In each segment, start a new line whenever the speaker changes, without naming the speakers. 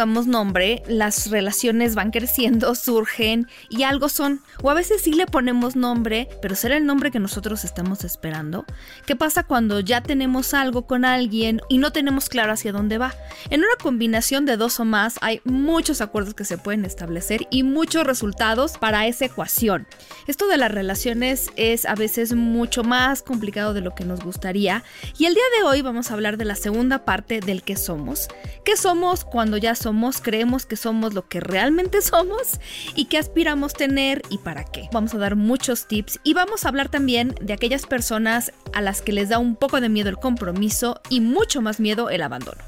Pongamos nombre, las relaciones van creciendo, surgen y algo son. O a veces sí le ponemos nombre, pero será el nombre que nosotros estamos esperando. ¿Qué pasa cuando ya tenemos algo con alguien y no tenemos claro hacia dónde va? En una combinación de dos o más hay muchos acuerdos que se pueden establecer y muchos resultados para esa ecuación. Esto de las relaciones es a veces mucho más complicado de lo que nos gustaría y el día de hoy vamos a hablar de la segunda parte del que somos. ¿Qué somos cuando ya somos, creemos que somos lo que realmente somos y que aspiramos tener y para qué. Vamos a dar muchos tips y vamos a hablar también de aquellas personas a las que les da un poco de miedo el compromiso y mucho más miedo el abandono.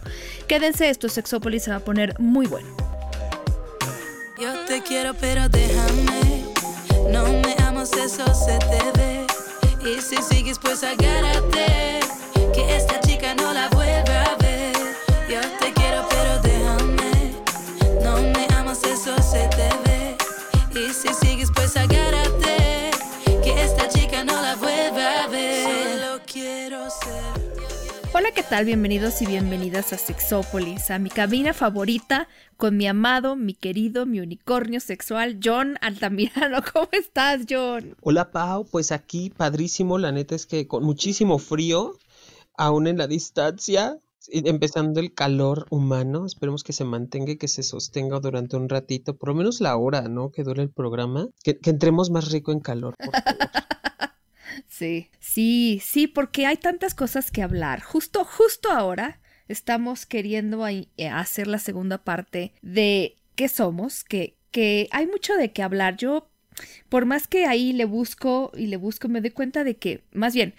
Quédense, esto es Sexópolis se va a poner muy bueno.
Yo te quiero pero déjame, no me amas, eso se te ve. Y si sigues pues agárrate, que esta chica no la vuelva
Hola, ¿qué tal? Bienvenidos y bienvenidas a Sexópolis, a mi cabina favorita con mi amado, mi querido, mi unicornio sexual, John Altamirano. ¿Cómo estás, John?
Hola, Pau. Pues aquí, padrísimo. La neta es que con muchísimo frío, aún en la distancia, empezando el calor humano, esperemos que se mantenga y que se sostenga durante un ratito, por lo menos la hora, ¿no? Que dure el programa, que, entremos más rico en calor, por favor.
Sí, sí, sí, porque hay tantas cosas que hablar. Justo, justo ahora estamos queriendo eh, hacer la segunda parte de qué somos, que, que hay mucho de qué hablar. Yo, por más que ahí le busco y le busco, me doy cuenta de que, más bien,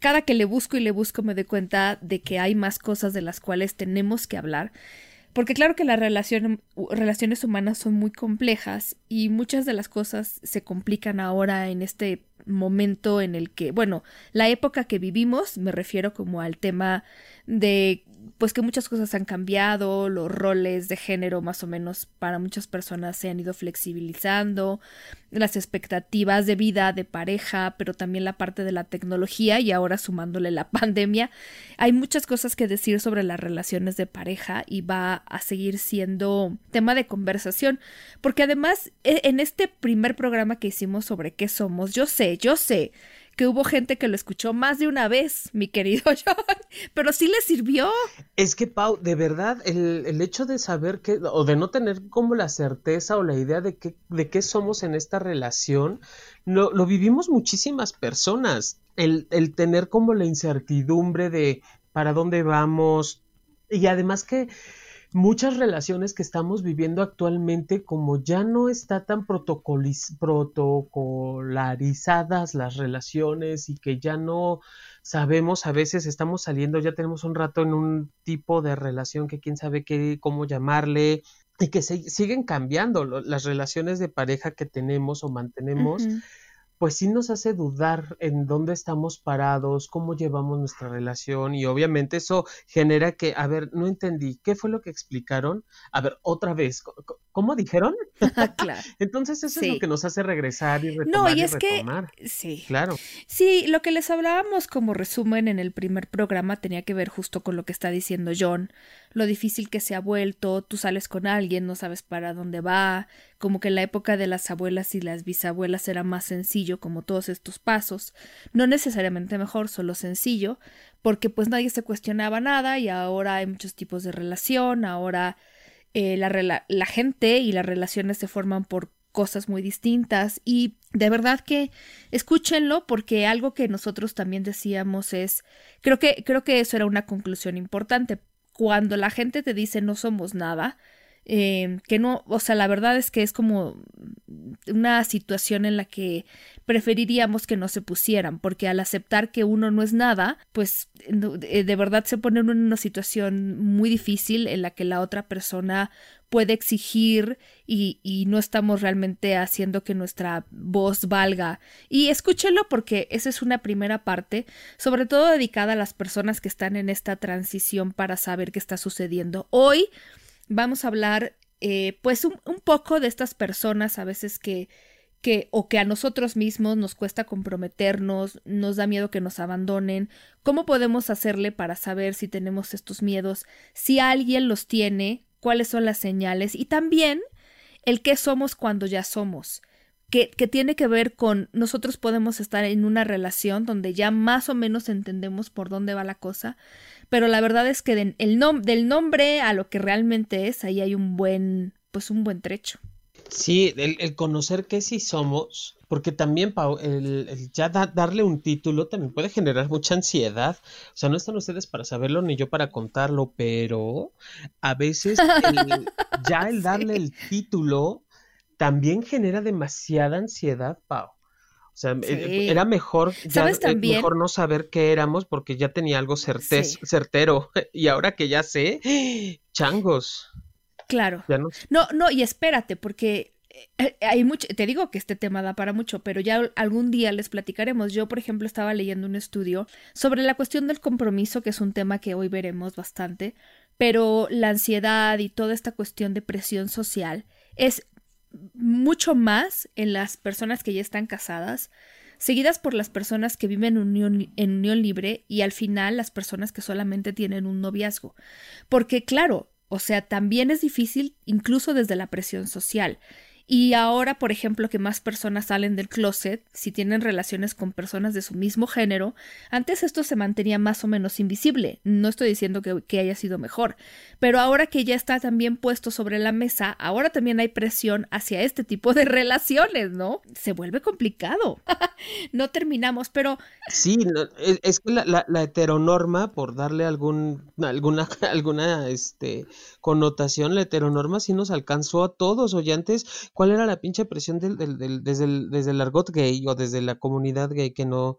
cada que le busco y le busco me doy cuenta de que hay más cosas de las cuales tenemos que hablar. Porque claro que las relaciones humanas son muy complejas y muchas de las cosas se complican ahora en este momento en el que, bueno, la época que vivimos, me refiero como al tema de pues que muchas cosas han cambiado, los roles de género más o menos para muchas personas se han ido flexibilizando, las expectativas de vida, de pareja, pero también la parte de la tecnología y ahora sumándole la pandemia. Hay muchas cosas que decir sobre las relaciones de pareja y va a seguir siendo tema de conversación, porque además e, en este primer programa que hicimos sobre qué somos, yo sé, yo sé que hubo gente que lo escuchó más de una vez, mi querido John, pero sí le sirvió.
Es que, Pau, de verdad, el, hecho de saber que, o de no tener como la certeza o la idea de, que, de qué somos en esta relación, lo, lo vivimos muchísimas personas. El, el tener como la incertidumbre de para dónde vamos, y además que muchas relaciones que estamos viviendo actualmente, como ya no está tan protocolarizadas las relaciones y que ya no sabemos, a veces estamos saliendo, ya tenemos un rato en un tipo de relación que quién sabe qué, cómo llamarle, y que se, siguen cambiando las relaciones de pareja que tenemos o mantenemos pues sí nos hace dudar en dónde estamos parados, cómo llevamos nuestra relación y obviamente eso genera que, a ver, no entendí, ¿qué fue lo que explicaron? A ver, otra vez, ¿cómo dijeron?
claro.
Entonces eso es lo que nos hace regresar y retomar. No, y es que,
sí.
Claro.
Sí, lo que les hablábamos como resumen en el primer programa tenía que ver justo con lo que está diciendo John, lo difícil que se ha vuelto, tú sales con alguien, no sabes para dónde va, como que en la época de las abuelas y las bisabuelas era más sencillo como todos estos pasos, no necesariamente mejor, solo sencillo, porque pues nadie se cuestionaba nada y ahora hay muchos tipos de relación, ahora eh, la, la gente y las relaciones se forman por cosas muy distintas. Y de verdad que escúchenlo porque algo que nosotros también decíamos es creo que creo que eso era una conclusión importante. Cuando la gente te dice no somos nada, eh, que no, o sea, la verdad es que es como una situación en la que preferiríamos que no se pusieran, porque al aceptar que uno no es nada, pues eh, de verdad se pone en una situación muy difícil en la que la otra persona puede exigir y, y, no estamos realmente haciendo que nuestra voz valga. Y escúchelo porque esa es una primera parte, sobre todo dedicada a las personas que están en esta transición para saber qué está sucediendo. Hoy vamos a hablar eh, pues un, poco de estas personas a veces que, que o que a nosotros mismos nos cuesta comprometernos, nos da miedo que nos abandonen, cómo podemos hacerle para saber si tenemos estos miedos, si alguien los tiene, cuáles son las señales y también el qué somos cuando ya somos. Que, que, tiene que ver con nosotros podemos estar en una relación donde ya más o menos entendemos por dónde va la cosa, pero la verdad es que de, el nom del nombre a lo que realmente es, ahí hay un buen, pues un buen trecho.
Sí, el, el conocer qué sí somos, porque también, Pau, el, el ya da, darle un título también puede generar mucha ansiedad. O sea, no están ustedes para saberlo ni yo para contarlo, pero a veces el, ya el darle sí. el título también genera demasiada ansiedad, Pau. O sea, sí. era mejor, ya,
también?
mejor no saber qué éramos porque ya tenía algo certe sí. certero. Y ahora que ya sé, changos.
Claro. No... no, no, y espérate, porque hay mucho, te digo que este tema da para mucho, pero ya algún día les platicaremos. Yo, por ejemplo, estaba leyendo un estudio sobre la cuestión del compromiso, que es un tema que hoy veremos bastante, pero la ansiedad y toda esta cuestión de presión social es mucho más en las personas que ya están casadas, seguidas por las personas que viven en unión, en unión libre y al final las personas que solamente tienen un noviazgo. Porque claro, o sea, también es difícil incluso desde la presión social. Y ahora, por ejemplo, que más personas salen del closet, si tienen relaciones con personas de su mismo género, antes esto se mantenía más o menos invisible. No estoy diciendo que, que, haya sido mejor, pero ahora que ya está también puesto sobre la mesa, ahora también hay presión hacia este tipo de relaciones, ¿no? Se vuelve complicado. no terminamos, pero...
Sí, es que la, la, heteronorma, por darle algún, alguna, alguna este, connotación, la heteronorma sí nos alcanzó a todos, oye, antes cuál era la pinche presión del, del, del, desde, el, desde el argot gay o desde la comunidad gay que no,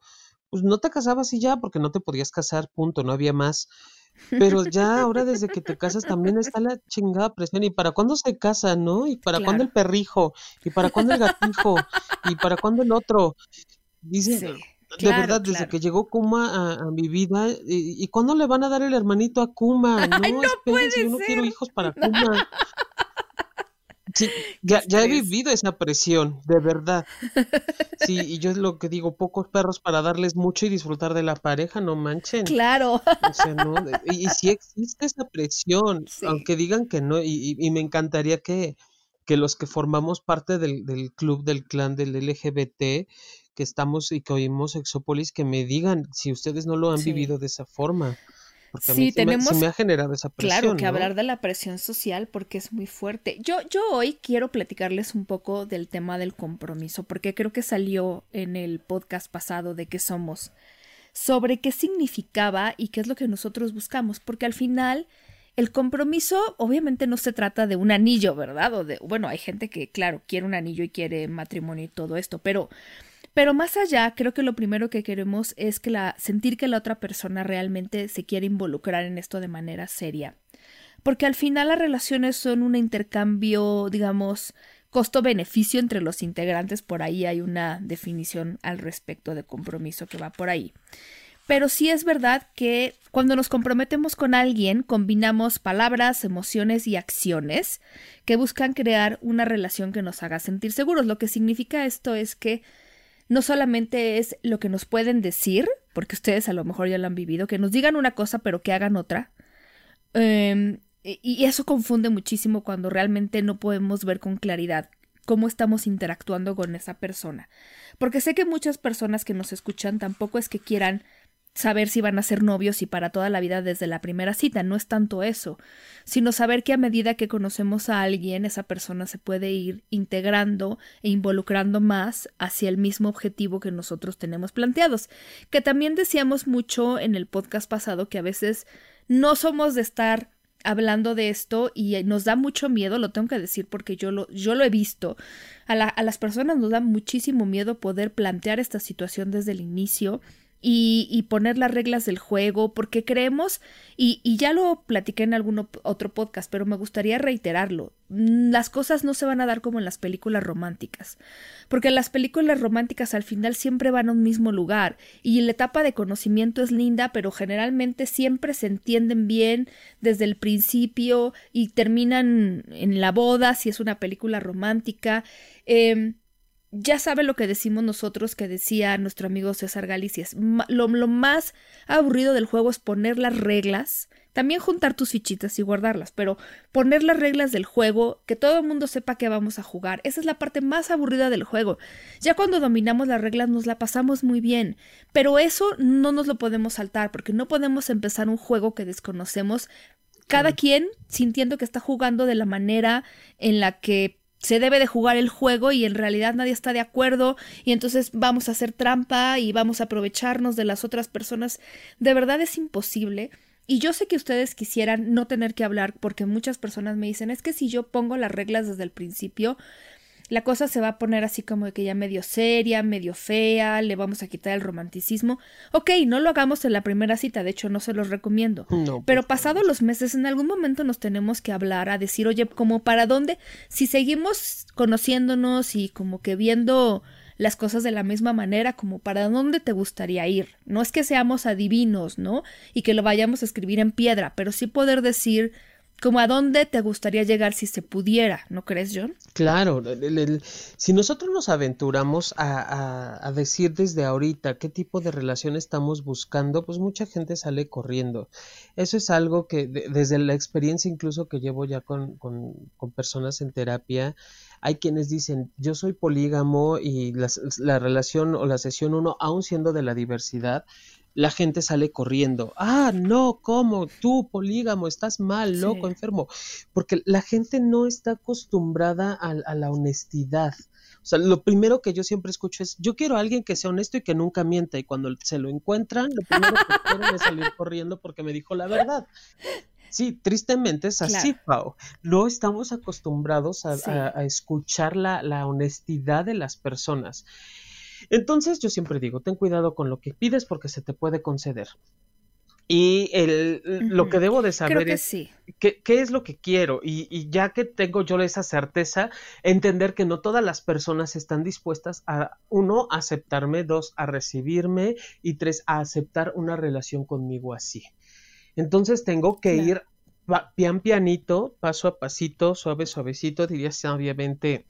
pues no te casabas y ya, porque no te podías casar, punto, no había más. Pero ya ahora desde que te casas también está la chingada presión. ¿Y para cuándo se casa, no? ¿Y para claro. cuándo el perrijo? ¿Y para cuándo el gatijo? ¿Y para cuándo el otro? Dicen, sí. De claro, verdad, desde que llegó Kuma a, a mi vida, ¿y, ¿y, cuándo le van a dar el hermanito a Kuma? No,
Ay, no
yo no quiero hijos para Kuma. Sí, ya, ya, he vivido esa presión, de verdad. Sí, y yo es lo que digo, pocos perros para darles mucho y disfrutar de la pareja, no manchen.
Claro.
O sea, no, y, y sí existe esa presión, sí. aunque digan que no, y, y, me encantaría que, que los que formamos parte del, del club, del clan del LGBT, que estamos y que oímos Exópolis, que me digan si ustedes no lo han sí. vivido de esa forma. Porque
sí,
a mí
tenemos,
se me, se me, ha generado esa presión.
Claro, que
¿no?
hablar de la presión social porque es muy fuerte. Yo, yo hoy quiero platicarles un poco del tema del compromiso, porque creo que salió en el podcast pasado de qué somos, sobre qué significaba y qué es lo que nosotros buscamos, porque al final el compromiso obviamente no se trata de un anillo, ¿verdad? O de, bueno, hay gente que, claro, quiere un anillo y quiere matrimonio y todo esto, pero pero más allá, creo que lo primero que queremos es que la, sentir que la otra persona realmente se quiere involucrar en esto de manera seria. Porque al final las relaciones son un intercambio, digamos, costo-beneficio entre los integrantes. Por ahí hay una definición al respecto de compromiso que va por ahí. Pero sí es verdad que cuando nos comprometemos con alguien, combinamos palabras, emociones y acciones que buscan crear una relación que nos haga sentir seguros. Lo que significa esto es que no solamente es lo que nos pueden decir, porque ustedes a lo mejor ya lo han vivido, que nos digan una cosa pero que hagan otra. Um, y eso confunde muchísimo cuando realmente no podemos ver con claridad cómo estamos interactuando con esa persona. Porque sé que muchas personas que nos escuchan tampoco es que quieran saber si van a ser novios y para toda la vida desde la primera cita, no es tanto eso, sino saber que a medida que conocemos a alguien, esa persona se puede ir integrando e involucrando más hacia el mismo objetivo que nosotros tenemos planteados, que también decíamos mucho en el podcast pasado que a veces no somos de estar hablando de esto y nos da mucho miedo, lo tengo que decir porque yo lo, yo lo he visto. A, a las personas nos da muchísimo miedo poder plantear esta situación desde el inicio y, poner las reglas del juego, porque creemos, y, y, ya lo platiqué en algún otro podcast, pero me gustaría reiterarlo, mm, las cosas no se van a dar como en las películas románticas, porque las películas románticas al final siempre van a un mismo lugar, y la etapa de conocimiento es linda, pero generalmente siempre se entienden bien desde el principio y terminan en la boda si es una película romántica. Eh, ya sabe lo que decimos nosotros, que decía nuestro amigo César Galicias. Lo, lo, más aburrido del juego es poner las reglas, también juntar tus fichitas y guardarlas, pero poner las reglas del juego, que todo el mundo sepa que vamos a jugar. Esa es la parte más aburrida del juego. Ya cuando dominamos las reglas nos la pasamos muy bien, pero eso no nos lo podemos saltar, porque no podemos empezar un juego que desconocemos. Cada quien sintiendo que está jugando de la manera en la que se debe de jugar el juego y en realidad nadie está de acuerdo y entonces vamos a hacer trampa y vamos a aprovecharnos de las otras personas. De verdad es imposible. Y yo sé que ustedes quisieran no tener que hablar porque muchas personas me dicen es que si yo pongo las reglas desde el principio, la cosa se va a poner así como de que ya medio seria, medio fea, le vamos a quitar el romanticismo. Ok, no lo hagamos en la primera cita, de hecho no se los recomiendo. No, Pero pasados los meses, en algún momento nos tenemos que hablar, a decir, oye, como para dónde, si seguimos conociéndonos y como que viendo las cosas de la misma manera, como para dónde te gustaría ir. No es que seamos adivinos, ¿no? Y que lo vayamos a escribir en piedra, pero sí poder decir como a dónde te gustaría llegar si se pudiera, ¿no crees, John?
Claro, si nosotros nos aventuramos a, decir desde ahorita qué tipo de relación estamos buscando, pues mucha gente sale corriendo. Eso es algo que desde la experiencia incluso que llevo ya con, con, personas en terapia, hay quienes dicen, yo soy polígamo y la relación o la sesión uno, aún siendo de la diversidad, la gente sale corriendo. Ah, no, ¿cómo? Tú, polígamo, estás mal, loco, enfermo. Porque la gente no está acostumbrada a, la honestidad. O sea, lo primero que yo siempre escucho es, yo quiero a alguien que sea honesto y que nunca mienta. Y cuando se lo encuentran, lo primero que quieren es salir corriendo porque me dijo la verdad. Sí, tristemente es así, Pau. No estamos acostumbrados a, escuchar la, la honestidad de las personas. Entonces yo siempre digo, ten cuidado con lo que pides porque se te puede conceder. Y el, lo que debo de saber es qué, qué, es lo que quiero. Y, y, ya que tengo yo esa certeza, entender que no todas las personas están dispuestas a, uno, a aceptarme, dos, a recibirme y tres, a aceptar una relación conmigo así. Entonces tengo que ir pian pianito, paso a pasito, suave, suavecito, diría obviamente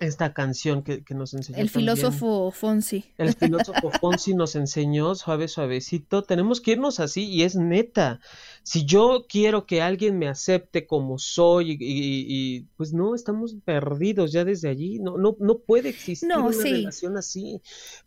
esta canción que, nos enseñó.
El filósofo Fonsi.
El filósofo Fonsi nos enseñó suave, suavecito. Tenemos que irnos así y es neta. Si yo quiero que alguien me acepte como soy y, pues no, estamos perdidos ya desde allí. No, no, no puede existir una relación así.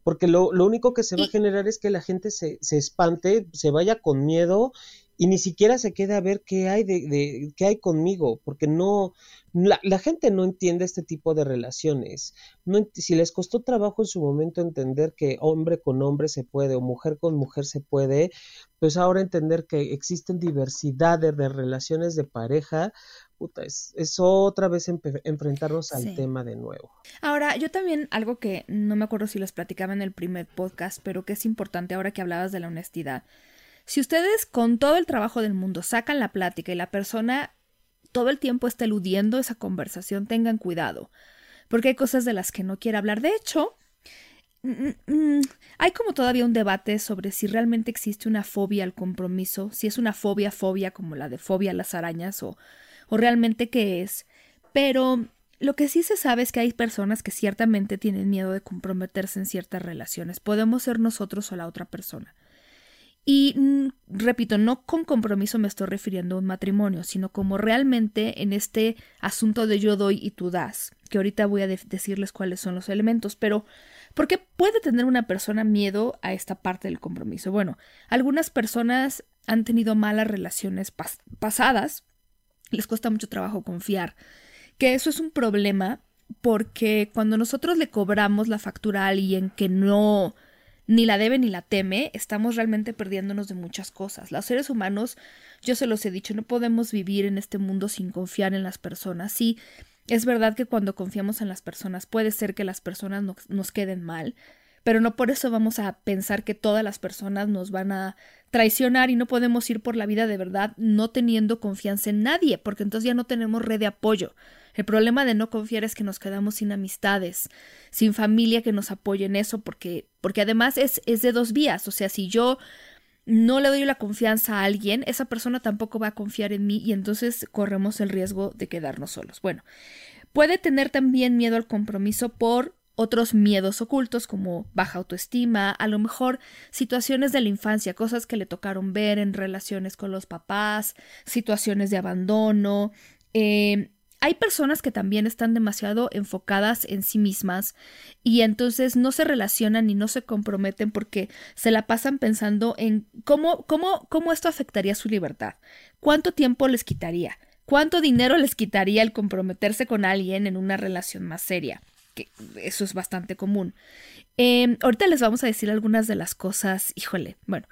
Porque lo, lo, único que se va a generar es que la gente se, se espante, se vaya con miedo y ni siquiera se queda a ver qué hay de, de qué hay conmigo, porque no, la, la, gente no entiende este tipo de relaciones. No, si les costó trabajo en su momento entender que hombre con hombre se puede o mujer con mujer se puede, pues ahora entender que existen diversidades de relaciones de pareja, puta, es, es otra vez enfrentarnos al tema de nuevo.
Ahora, yo también, algo que no me acuerdo si los platicaba en el primer podcast, pero que es importante ahora que hablabas de la honestidad si ustedes con todo el trabajo del mundo sacan la plática y la persona todo el tiempo está eludiendo esa conversación, tengan cuidado, porque hay cosas de las que no quiere hablar. De hecho, mm, mm, mm, hay como todavía un debate sobre si realmente existe una fobia al compromiso, si es una fobia, fobia como la de fobia a las arañas o, o realmente qué es. Pero lo que sí se sabe es que hay personas que ciertamente tienen miedo de comprometerse en ciertas relaciones. Podemos ser nosotros o la otra persona. Y mm, repito, no con compromiso me estoy refiriendo a un matrimonio, sino como realmente en este asunto de yo doy y tú das, que ahorita voy a decirles cuáles son los elementos, pero ¿por qué puede tener una persona miedo a esta parte del compromiso? Bueno, algunas personas han tenido malas relaciones pasadas, les cuesta mucho trabajo confiar, que eso es un problema porque cuando nosotros le cobramos la factura a alguien que no ni la debe ni la teme, estamos realmente perdiéndonos de muchas cosas. Los seres humanos, yo se los he dicho, no podemos vivir en este mundo sin confiar en las personas. Sí, es verdad que cuando confiamos en las personas puede ser que las personas nos queden mal, pero no por eso vamos a pensar que todas las personas nos van a traicionar y no podemos ir por la vida de verdad no teniendo confianza en nadie, porque entonces ya no tenemos red de apoyo. El problema de no confiar es que nos quedamos sin amistades, sin familia que nos apoye en eso, porque, porque además es, es de dos vías. O sea, si yo no le doy la confianza a alguien, esa persona tampoco va a confiar en mí y entonces corremos el riesgo de quedarnos solos. Bueno, puede tener también miedo al compromiso por otros miedos ocultos como baja autoestima, a lo mejor situaciones de la infancia, cosas que le tocaron ver en relaciones con los papás, situaciones de abandono. Eh, hay personas que también están demasiado enfocadas en sí mismas y entonces no se relacionan y no se comprometen porque se la pasan pensando en cómo, cómo, cómo esto afectaría su libertad, cuánto tiempo les quitaría, cuánto dinero les quitaría el comprometerse con alguien en una relación más seria que eso es bastante común. Em, ahorita les vamos a decir algunas de las cosas, híjole, bueno,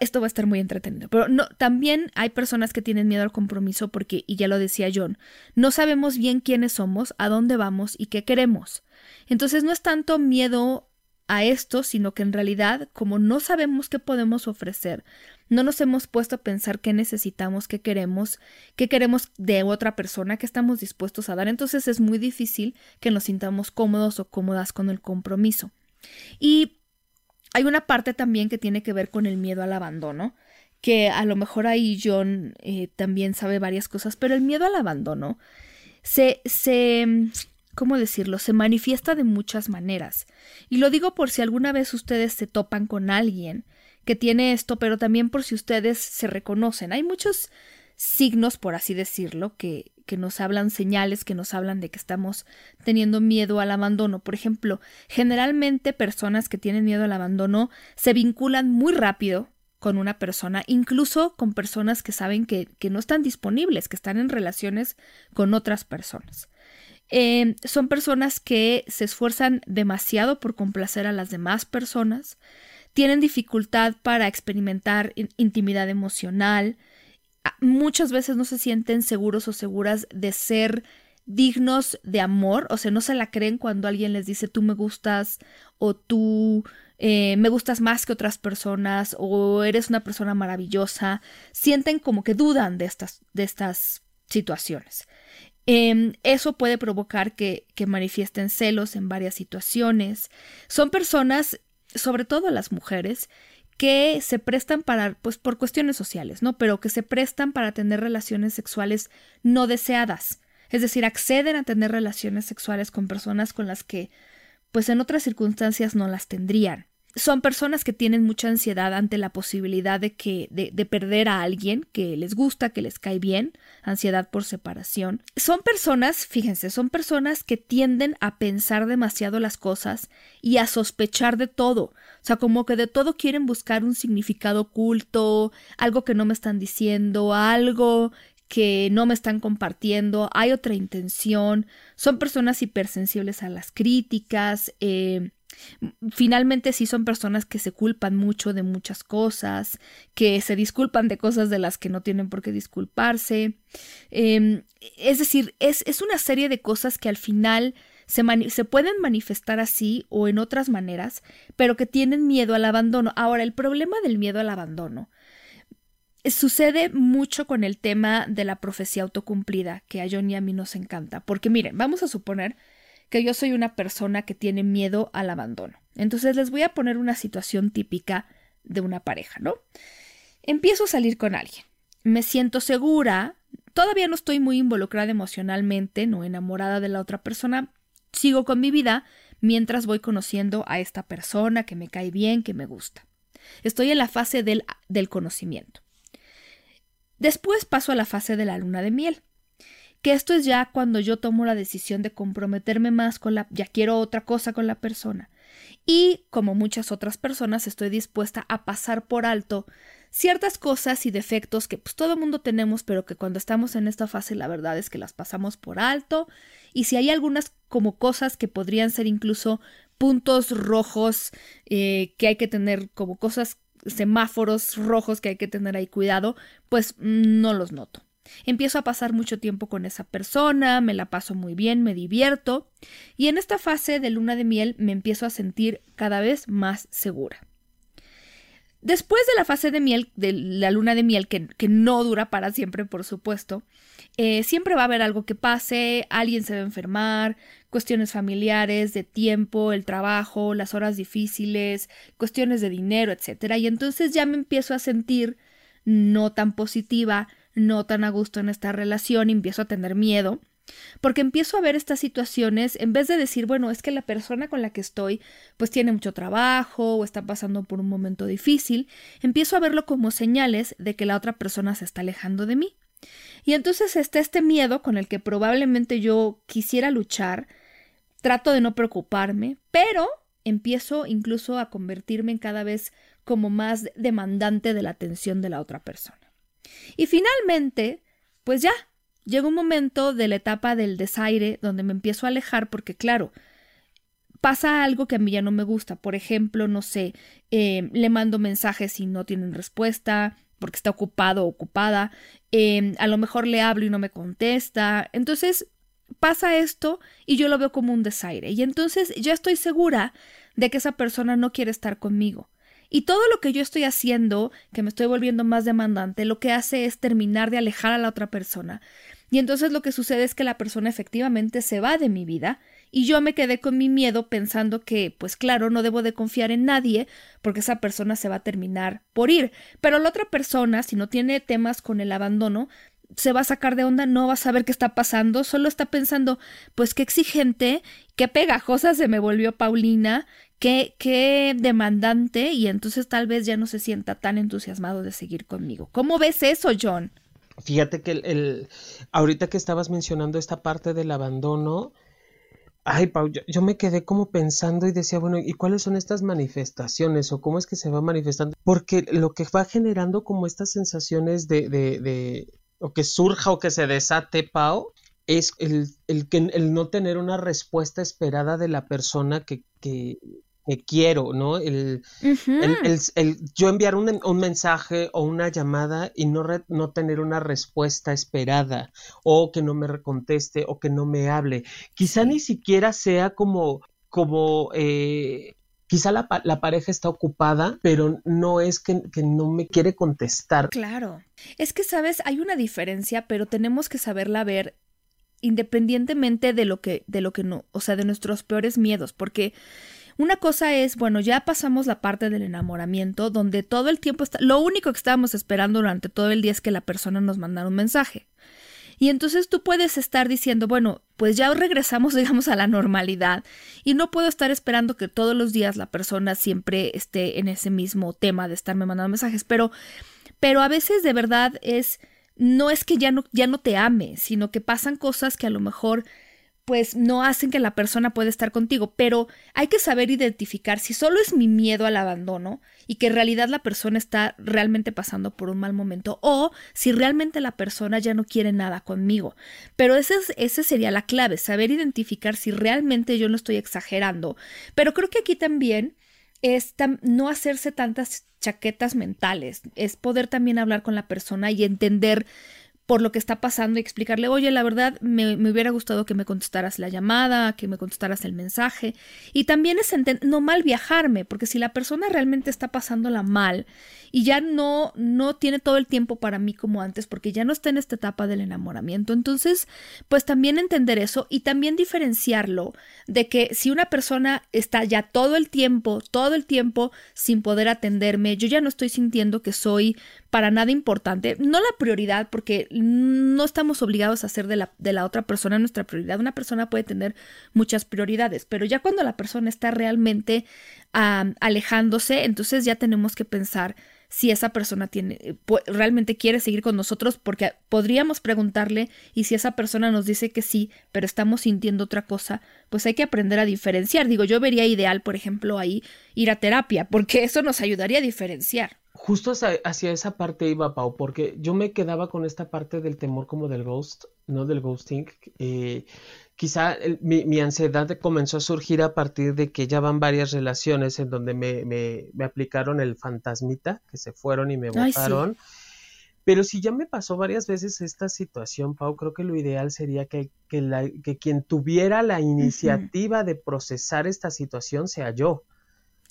esto va a estar muy entretenido, pero no, también hay personas que tienen miedo al compromiso porque, y ya lo decía John, no sabemos bien quiénes somos, a dónde vamos y qué queremos. Entonces no es tanto miedo a esto, sino que en realidad, como no sabemos qué podemos ofrecer, no nos hemos puesto a pensar qué necesitamos, qué queremos, qué queremos de otra persona, qué estamos dispuestos a dar, entonces es muy difícil que nos sintamos cómodos o cómodas con el compromiso. Y hay una parte también que tiene que ver con el miedo al abandono, que a lo mejor ahí John eh, también sabe varias cosas, pero el miedo al abandono se, se, ¿cómo decirlo? Se manifiesta de muchas maneras. Y lo digo por si alguna vez ustedes se topan con alguien que tiene esto, pero también por si ustedes se reconocen. Hay muchos signos, por así decirlo, que, que nos hablan señales, que nos hablan de que estamos teniendo miedo al abandono. Por ejemplo, generalmente personas que tienen miedo al abandono se vinculan muy rápido con una persona, incluso con personas que saben que, que no están disponibles, que están en relaciones con otras personas. Eh, son personas que se esfuerzan demasiado por complacer a las demás personas, tienen dificultad para experimentar intimidad emocional, muchas veces no se sienten seguros o seguras de ser dignos de amor, o sea, no se la creen cuando alguien les dice tú me gustas o tú eh, me gustas más que otras personas o eres una persona maravillosa, sienten como que dudan de estas, de estas situaciones. Em, eso puede provocar que, que manifiesten celos en varias situaciones. Son personas, sobre todo las mujeres, que se prestan para, pues por cuestiones sociales, ¿no? Pero que se prestan para tener relaciones sexuales no deseadas. Es decir, acceden a tener relaciones sexuales con personas con las que, pues en otras circunstancias no las tendrían son personas que tienen mucha ansiedad ante la posibilidad de que de, de, perder a alguien que les gusta, que les cae bien, ansiedad por separación. Son personas, fíjense, son personas que tienden a pensar demasiado las cosas y a sospechar de todo. O sea, como que de todo quieren buscar un significado oculto, algo que no me están diciendo, algo que no me están compartiendo, hay otra intención. Son personas hipersensibles a las críticas, eh, Finalmente sí son personas que se culpan mucho de muchas cosas, que se disculpan de cosas de las que no tienen por qué disculparse. Em, es decir, es, es, una serie de cosas que al final se, se pueden manifestar así o en otras maneras, pero que tienen miedo al abandono. Ahora, el problema del miedo al abandono sucede mucho con el tema de la profecía autocumplida, que a John y a mí nos encanta. Porque miren, vamos a suponer que yo soy una persona que tiene miedo al abandono. Entonces les voy a poner una situación típica de una pareja, ¿no? Empiezo a salir con alguien. Me siento segura, todavía no estoy muy involucrada emocionalmente, no enamorada de la otra persona, sigo con mi vida mientras voy conociendo a esta persona que me cae bien, que me gusta. Estoy en la fase del, del conocimiento. Después paso a la fase de la luna de miel que esto es ya cuando yo tomo la decisión de comprometerme más con la, ya quiero otra cosa con la persona. Y como muchas otras personas estoy dispuesta a pasar por alto ciertas cosas y defectos que pues todo mundo tenemos, pero que cuando estamos en esta fase la verdad es que las pasamos por alto. Y si hay algunas como cosas que podrían ser incluso puntos rojos eh, que hay que tener como cosas, semáforos rojos que hay que tener ahí cuidado, pues no los noto. Empiezo a pasar mucho tiempo con esa persona, me la paso muy bien, me divierto y en esta fase de luna de miel me empiezo a sentir cada vez más segura. Después de la fase de miel, de la luna de miel, que, no dura para siempre, por supuesto, eh, siempre va a haber algo que pase, alguien se va a enfermar, cuestiones familiares, de tiempo, el trabajo, las horas difíciles, cuestiones de dinero, etc. Y entonces ya me empiezo a sentir no tan positiva, no tan a gusto en esta relación, y empiezo a tener miedo porque empiezo a ver estas situaciones, en vez de decir, bueno, es que la persona con la que estoy pues tiene mucho trabajo o está pasando por un momento difícil, empiezo a verlo como señales de que la otra persona se está alejando de mí. Y entonces está este miedo con el que probablemente yo quisiera luchar, trato de no preocuparme, pero empiezo incluso a convertirme en cada vez como más demandante de la atención de la otra persona. Y finalmente, pues ya, llega un momento de la etapa del desaire donde me empiezo a alejar porque, claro, pasa algo que a mí ya no me gusta. Por ejemplo, no sé, eh, le mando mensajes y no tienen respuesta porque está ocupado o ocupada. Eh, a lo mejor le hablo y no me contesta. Entonces pasa esto y yo lo veo como un desaire. Y entonces ya estoy segura de que esa persona no quiere estar conmigo. Y todo lo que yo estoy haciendo, que me estoy volviendo más demandante, lo que hace es terminar de alejar a la otra persona. Y entonces lo que sucede es que la persona efectivamente se va de mi vida y yo me quedé con mi miedo pensando que, pues claro, no debo de confiar en nadie porque esa persona se va a terminar por ir. Pero la otra persona, si no tiene temas con el abandono, se va a sacar de onda, no va a saber qué está pasando, solo está pensando, pues qué exigente, qué pegajosa se me volvió Paulina, qué, qué demandante, y entonces tal vez ya no se sienta tan entusiasmado de seguir conmigo. ¿Cómo ves eso, John?
Fíjate que el, ahorita que estabas mencionando esta parte del abandono, ay, Pau, yo, me quedé como pensando y decía, bueno, ¿y cuáles son estas manifestaciones o cómo es que se va manifestando? Porque lo que va generando como estas sensaciones de, de, de o que surja o que se desate, Pau, es el, el, que, el no tener una respuesta esperada de la persona que, que, que quiero, ¿no? El, el, yo enviar un, un, mensaje o una llamada y no, no tener una respuesta esperada o que no me conteste o que no me hable. Quizá ni siquiera sea como, como eh, quizá la, la, pareja está ocupada, pero no es que, que, no me quiere contestar.
Claro. Es que, sabes, hay una diferencia, pero tenemos que saberla ver independientemente de lo que, de lo que no, o sea, de nuestros peores miedos, porque una cosa es, bueno, ya pasamos la parte del enamoramiento, donde todo el tiempo está, lo único que estábamos esperando durante todo el día es que la persona nos mandara un mensaje. Y entonces tú puedes estar diciendo, bueno, pues ya regresamos, digamos, a la normalidad y no puedo estar esperando que todos los días la persona siempre esté en ese mismo tema de estarme mandando mensajes, pero, pero a veces de verdad es, no es que ya no, ya no te ame, sino que pasan cosas que a lo mejor pues no hacen que la persona pueda estar contigo, pero hay que saber identificar si solo es mi miedo al abandono y que en realidad la persona está realmente pasando por un mal momento o si realmente la persona ya no quiere nada conmigo. Pero esa sería la clave, saber identificar si realmente yo no estoy exagerando. Pero creo que aquí también es no hacerse tantas chaquetas mentales, es poder también hablar con la persona y entender por lo que está pasando y explicarle, oye, la verdad me, hubiera gustado que me contestaras la llamada, que me contestaras el mensaje. Y también es no mal viajarme, porque si la persona realmente está pasándola mal y ya no, no tiene todo el tiempo para mí como antes, porque ya no está en esta etapa del enamoramiento, entonces, pues también entender eso y también diferenciarlo de que si una persona está ya todo el tiempo, todo el tiempo sin poder atenderme, yo ya no estoy sintiendo que soy para nada importante, no la prioridad, porque no estamos obligados a hacer de la, de la otra persona nuestra prioridad. Una persona puede tener muchas prioridades, pero ya cuando la persona está realmente alejándose, entonces ya tenemos que pensar si esa persona tiene eh, realmente quiere seguir con nosotros porque podríamos preguntarle y si esa persona nos dice que sí, pero estamos sintiendo otra cosa, pues hay que aprender a diferenciar. Digo, yo vería ideal, por ejemplo, ahí ir a terapia, porque eso nos ayudaría a diferenciar
justo hacia, esa parte iba Pau, porque yo me quedaba con esta parte del temor como del ghost, ¿no? Del ghosting. Eh, quizá mi, ansiedad comenzó a surgir a partir de que ya van varias relaciones en donde me, me, aplicaron el fantasmita, que se fueron y me votaron. Pero si ya me pasó varias veces esta situación, Pau, creo que lo ideal sería que, que, quien tuviera la iniciativa de procesar esta situación sea yo.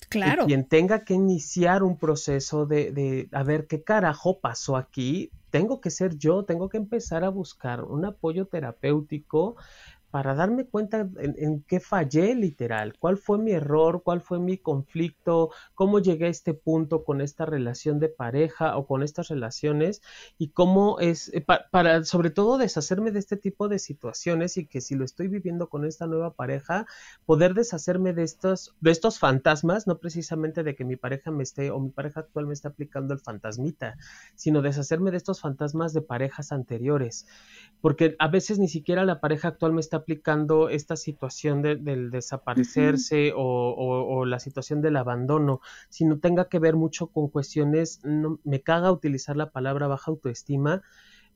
Claro.
quien tenga que iniciar un proceso de, de, a ver qué carajo pasó aquí, tengo que ser yo, tengo que empezar a buscar un apoyo terapéutico para darme cuenta en, qué fallé literal, cuál fue mi error, cuál fue mi conflicto, cómo llegué a este punto con esta relación de pareja o con estas relaciones y cómo es, eh, para sobre todo deshacerme de este tipo de situaciones y que si lo estoy viviendo con esta nueva pareja, poder deshacerme de estos, de estos fantasmas, no precisamente de que mi pareja me esté o mi pareja actual me esté aplicando el fantasmita, sino deshacerme de estos fantasmas de parejas anteriores, porque a veces ni siquiera la pareja actual me está aplicando esta situación del desaparecerse o, la situación del abandono, sino tenga que ver mucho con cuestiones, no, me caga utilizar la palabra baja autoestima,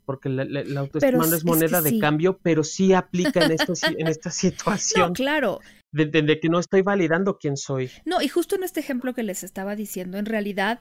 porque la, autoestima no es moneda de cambio, pero sí aplica en, en esta situación.
No, claro.
De, de, que no estoy validando quién soy.
No, y justo en este ejemplo que les estaba diciendo, en realidad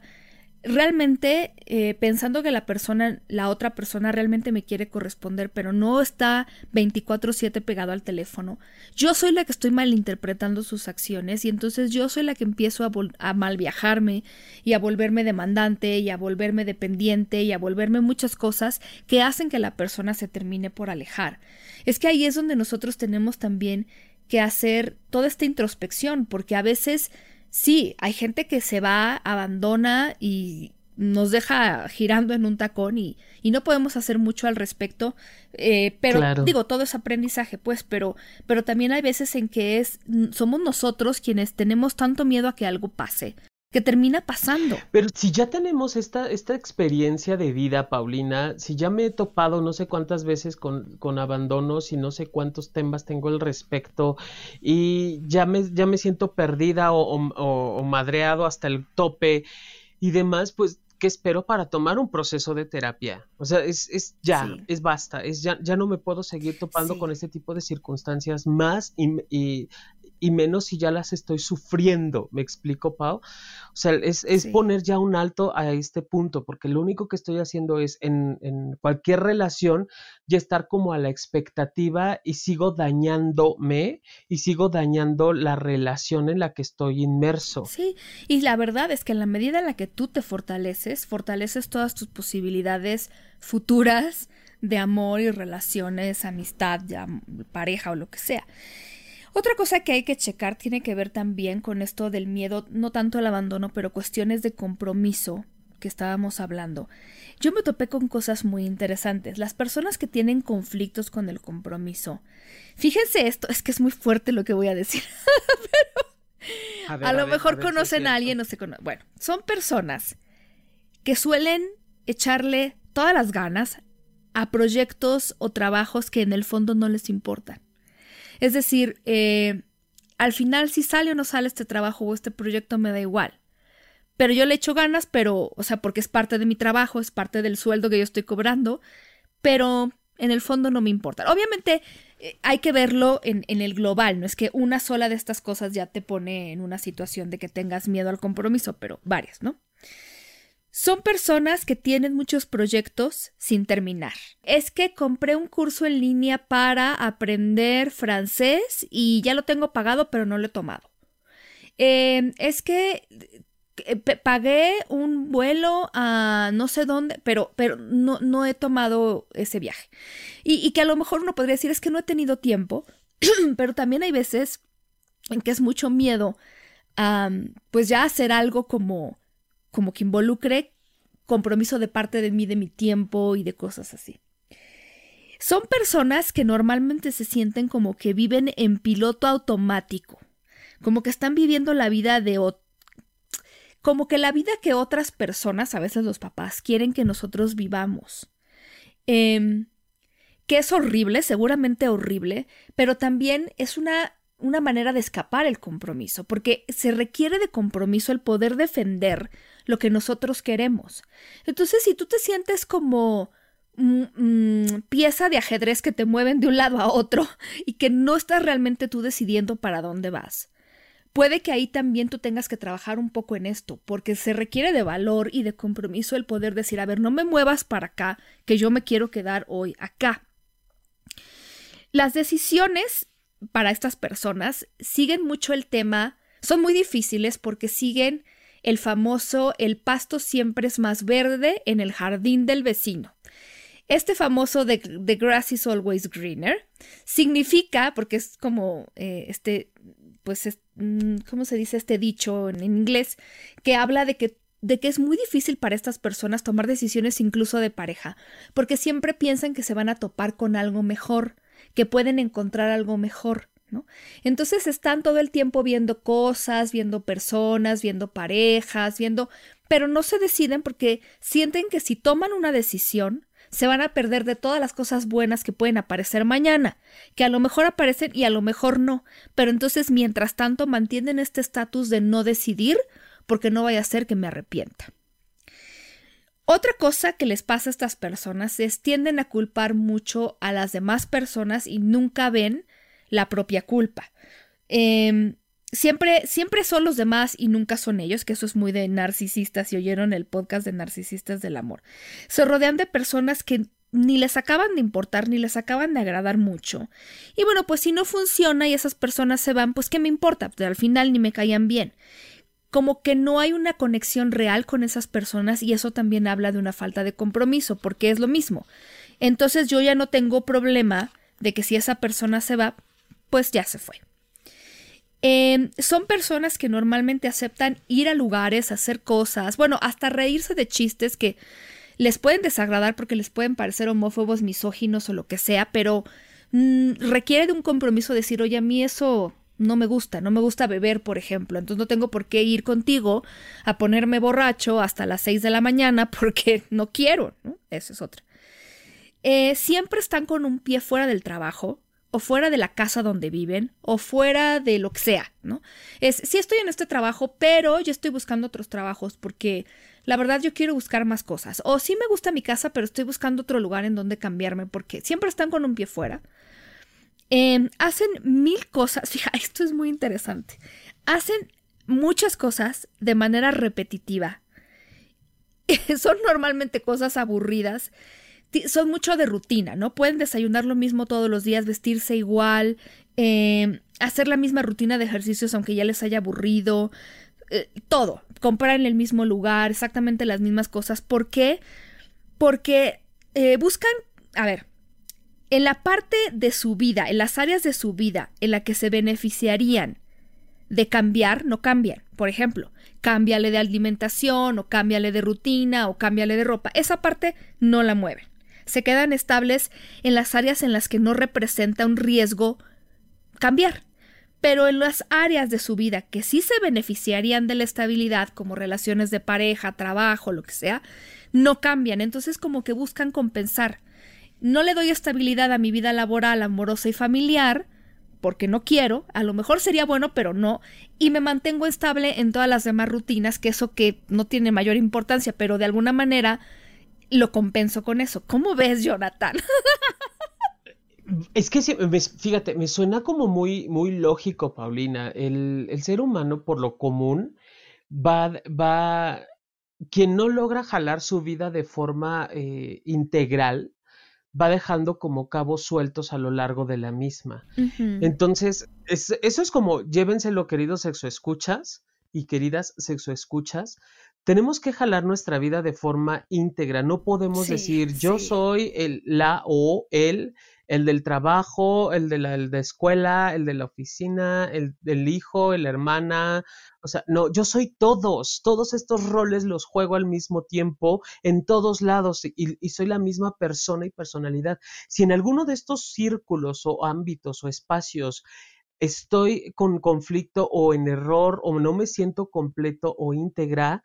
realmente eh, pensando que la persona, la otra persona realmente me quiere corresponder, pero no está 24/7 pegado al teléfono, yo soy la que estoy malinterpretando sus acciones y entonces yo soy la que empiezo a, a mal viajarme y a volverme demandante y a volverme dependiente y a volverme muchas cosas que hacen que la persona se termine por alejar. Es que ahí es donde nosotros tenemos también que hacer toda esta introspección, porque a veces sí, hay gente que se va, abandona y nos deja girando en un tacón y, y no podemos hacer mucho al respecto, eh, pero digo, todo es aprendizaje, pues, pero, pero también hay veces en que es, somos nosotros quienes tenemos tanto miedo a que algo pase, que termina pasando.
Pero si ya tenemos esta, esta experiencia de vida, Paulina, si ya me he topado no sé cuántas veces con, con abandonos y no sé cuántos temas tengo al respecto y ya me, ya me siento perdida o, o, madreado hasta el tope y demás, pues ¿qué espero para tomar un proceso de terapia? O sea, es, es ya, es basta, es ya, ya no me puedo seguir topando con este tipo de circunstancias más y, y, y menos si ya las estoy sufriendo. ¿Me explico, Pau? O sea, es, poner ya un alto a este punto, porque lo único que estoy haciendo es en, en, cualquier relación ya estar como a la expectativa y sigo dañándome y sigo dañando la relación en la que estoy inmerso.
Sí, y la verdad es que en la medida en la que tú te fortaleces, fortaleces todas tus posibilidades futuras de amor y relaciones, amistad, ya, pareja o lo que sea. Otra cosa que hay que checar tiene que ver también con esto del miedo, no tanto al abandono, pero cuestiones de compromiso que estábamos hablando. Yo me topé con cosas muy interesantes. Las personas que tienen conflictos con el compromiso. Fíjense esto, es que es muy fuerte lo que voy a decir. pero a, lo mejor conocen a alguien o se conocen. Bueno, son personas que suelen echarle todas las ganas a proyectos o trabajos que en el fondo no les importan. Es decir, eh, al final si sale o no sale este trabajo o este proyecto me da igual. Pero yo le echo ganas, pero, o sea, porque es parte de mi trabajo, es parte del sueldo que yo estoy cobrando, pero en el fondo no me importa. Obviamente eh, hay que verlo en, en, el global, no es que una sola de estas cosas ya te pone en una situación de que tengas miedo al compromiso, pero varias, ¿no? Son personas que tienen muchos proyectos sin terminar. Es que compré un curso en línea para aprender francés y ya lo tengo pagado pero no lo he tomado. Em, es que eh, pagué un vuelo a no sé dónde, pero, pero no, no he tomado ese viaje. Y, que a lo mejor uno podría decir es que no he tenido tiempo, pero también hay veces en que es mucho miedo pues ya hacer algo como como que involucre compromiso de parte de mí, de mi tiempo y de cosas así. Son personas que normalmente se sienten como que viven en piloto automático, como que están viviendo la vida de como que la vida que otras personas, a veces los papás, quieren que nosotros vivamos. Em, que es horrible, seguramente horrible, pero también es una una manera de escapar el compromiso, porque se requiere de compromiso el poder defender lo que nosotros queremos. Entonces, si tú te sientes como mm, mm, pieza de ajedrez que te mueven de un lado a otro y que no estás realmente tú decidiendo para dónde vas. Puede que ahí también tú tengas que trabajar un poco en esto, porque se requiere de valor y de compromiso el poder decir, a ver, no me muevas para acá, que yo me quiero quedar hoy acá. Las decisiones para estas personas siguen mucho el tema, son muy difíciles porque siguen el famoso el pasto siempre es más verde en el jardín del vecino. Este famoso the, grass is always greener significa, porque es como eh, este, pues, mm, ¿cómo se dice este dicho en inglés? Que habla de que de que es muy difícil para estas personas tomar decisiones incluso de pareja, porque siempre piensan que se van a topar con algo mejor, que pueden encontrar algo mejor. Entonces están todo el tiempo viendo cosas, viendo personas, viendo parejas, viendo, pero no se deciden porque sienten que si toman una decisión, se van a perder de todas las cosas buenas que pueden aparecer mañana, que a lo mejor aparecen y a lo mejor no, pero entonces mientras tanto mantienen este estatus de no decidir porque no vaya a ser que me arrepienta. Otra cosa que les pasa a estas personas es tienden a culpar mucho a las demás personas y nunca ven la propia culpa. Em, siempre, siempre son los demás y nunca son ellos, que eso es muy de narcisistas, si oyeron el podcast de narcisistas del amor. Se rodean de personas que ni les acaban de importar, ni les acaban de agradar mucho. Y bueno, pues si no funciona y esas personas se van, pues qué me importa, pues al final ni me caían bien como que no hay una conexión real con esas personas y eso también habla de una falta de compromiso, porque es lo mismo. Entonces yo ya no tengo problema de que si esa persona se va, pues ya se fue. Em, son personas que normalmente aceptan ir a lugares, hacer cosas, bueno, hasta reírse de chistes que les pueden desagradar porque les pueden parecer homófobos, misóginos o lo que sea, pero mm, requiere de un compromiso decir, oye, a mí eso no me gusta, no me gusta beber, por ejemplo, entonces no tengo por qué ir contigo a ponerme borracho hasta las 6 de la mañana porque no quiero, ¿no? Esa es otra. Eh, siempre están con un pie fuera del trabajo o fuera de la casa donde viven o fuera de lo que sea, ¿no? Es, sí estoy en este trabajo, pero yo estoy buscando otros trabajos porque la verdad yo quiero buscar más cosas. O sí me gusta mi casa, pero estoy buscando otro lugar en donde cambiarme porque siempre están con un pie fuera. Em, hacen mil cosas, fija, esto es muy interesante. Hacen muchas cosas de manera repetitiva. Son normalmente cosas aburridas. Son mucho de rutina, ¿no? Pueden desayunar lo mismo todos los días, vestirse igual, em, hacer la misma rutina de ejercicios aunque ya les haya aburrido. Eh, todo. Comprar en el mismo lugar, exactamente las mismas cosas. ¿Por qué? Porque eh, buscan, a ver, en la parte de su vida, en las áreas de su vida en la que se beneficiarían de cambiar, no cambian. Por ejemplo, cámbiale de alimentación o cámbiale de rutina o cámbiale de ropa. Esa parte no la mueven. Se quedan estables en las áreas en las que no representa un riesgo cambiar. Pero en las áreas de su vida que sí se beneficiarían de la estabilidad, como relaciones de pareja, trabajo, lo que sea, no cambian. Entonces como que buscan compensar no le doy estabilidad a mi vida laboral, amorosa y familiar, porque no quiero, a lo mejor sería bueno, pero no, y me mantengo estable en todas las demás rutinas, que eso que no tiene mayor importancia, pero de alguna manera lo compenso con eso. ¿Cómo ves, Jonathan?
Es que fíjate, me suena como muy, muy lógico, Paulina. El, ser humano, por lo común, va, va, quien no logra jalar su vida de forma eh, integral, va dejando como cabos sueltos a lo largo de la misma. Entonces, eso es como, llévenselo, queridos sexoescuchas y queridas sexoescuchas, tenemos que jalar nuestra vida de forma íntegra. No podemos decir yo soy el, la o el el del trabajo, el de la escuela, el de la oficina, el del hijo, la hermana. O sea, no, yo soy todos, todos estos roles los juego al mismo tiempo en todos lados y, soy la misma persona y personalidad. Si en alguno de estos círculos o ámbitos o espacios estoy con conflicto o en error o no me siento completo o íntegra,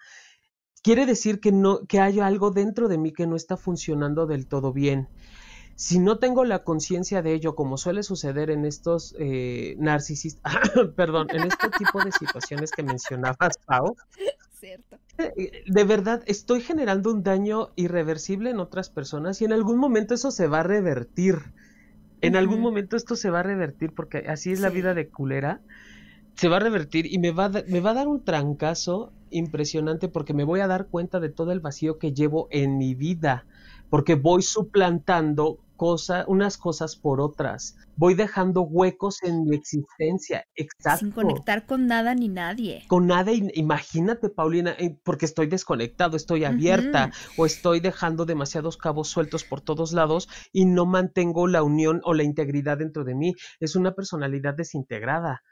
quiere decir que no que hay algo dentro de mí que no está funcionando del todo bien. Si no tengo la conciencia de ello, como suele suceder en estos eh, narcisistas, perdón, en este tipo de situaciones que mencionabas, Pau,
cierto.
Eh, de verdad, estoy generando un daño irreversible en otras personas y en algún momento eso se va a revertir. En algún momento esto se va a revertir porque así es la vida de culera. Se va a revertir y me va a, me va a dar un trancazo impresionante porque me voy a dar cuenta de todo el vacío que llevo en mi vida, porque voy suplantando cosa, unas cosas por otras. Voy dejando huecos en mi existencia, exacto.
Sin conectar con nada ni nadie.
Con nada, imagínate, Paulina, eh, porque estoy desconectado, estoy abierta o estoy dejando demasiados cabos sueltos por todos lados y no mantengo la unión o la integridad dentro de mí. Es una personalidad desintegrada.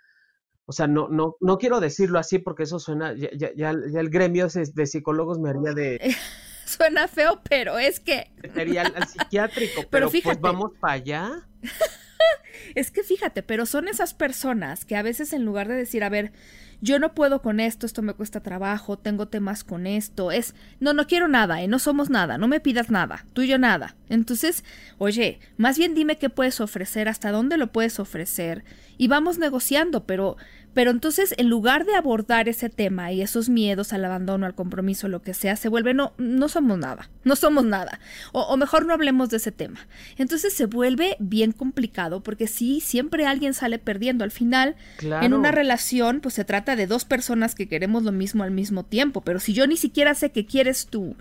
O sea, no, no, no quiero decirlo así porque eso suena, ya, ya, ya el gremio de psicólogos me haría de...
Suena feo, pero es que.
Sería al, psiquiátrico, pero, pues vamos para allá.
es que fíjate, pero son esas personas que a veces en lugar de decir, a ver, yo no puedo con esto, esto me cuesta trabajo, tengo temas con esto, es, no, no quiero nada, ¿eh? no somos nada, no me pidas nada, tú y yo nada. Entonces, oye, más bien dime qué puedes ofrecer, hasta dónde lo puedes ofrecer, y vamos negociando, pero pero entonces, en lugar de abordar ese tema y esos miedos al abandono, al compromiso, lo que sea, se vuelve no, no somos nada, no somos nada. O, mejor no hablemos de ese tema. Entonces se vuelve bien complicado porque sí, siempre alguien sale perdiendo. Al final, en una relación, pues se trata de dos personas que queremos lo mismo al mismo tiempo. Pero si yo ni siquiera sé qué quieres tú,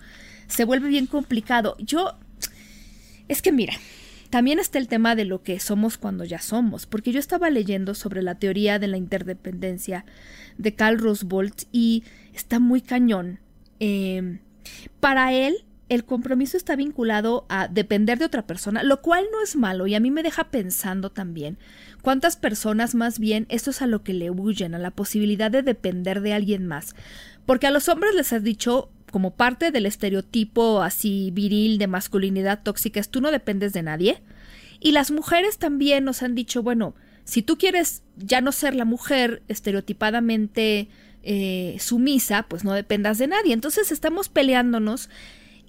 se vuelve bien complicado. Yo. Es que mira, también está el tema de lo que somos cuando ya somos, porque yo estaba leyendo sobre la teoría de la interdependencia de Carl Rosbolt y está muy cañón. Em, para él, el compromiso está vinculado a depender de otra persona, lo cual no es malo y a mí me deja pensando también cuántas personas más bien esto es a lo que le huyen, a la posibilidad de depender de alguien más. Porque a los hombres les has dicho como parte del estereotipo así viril de masculinidad tóxica es tú no dependes de nadie. Y las mujeres también nos han dicho, bueno, si tú quieres ya no ser la mujer estereotipadamente eh, sumisa, pues no dependas de nadie. Entonces estamos peleándonos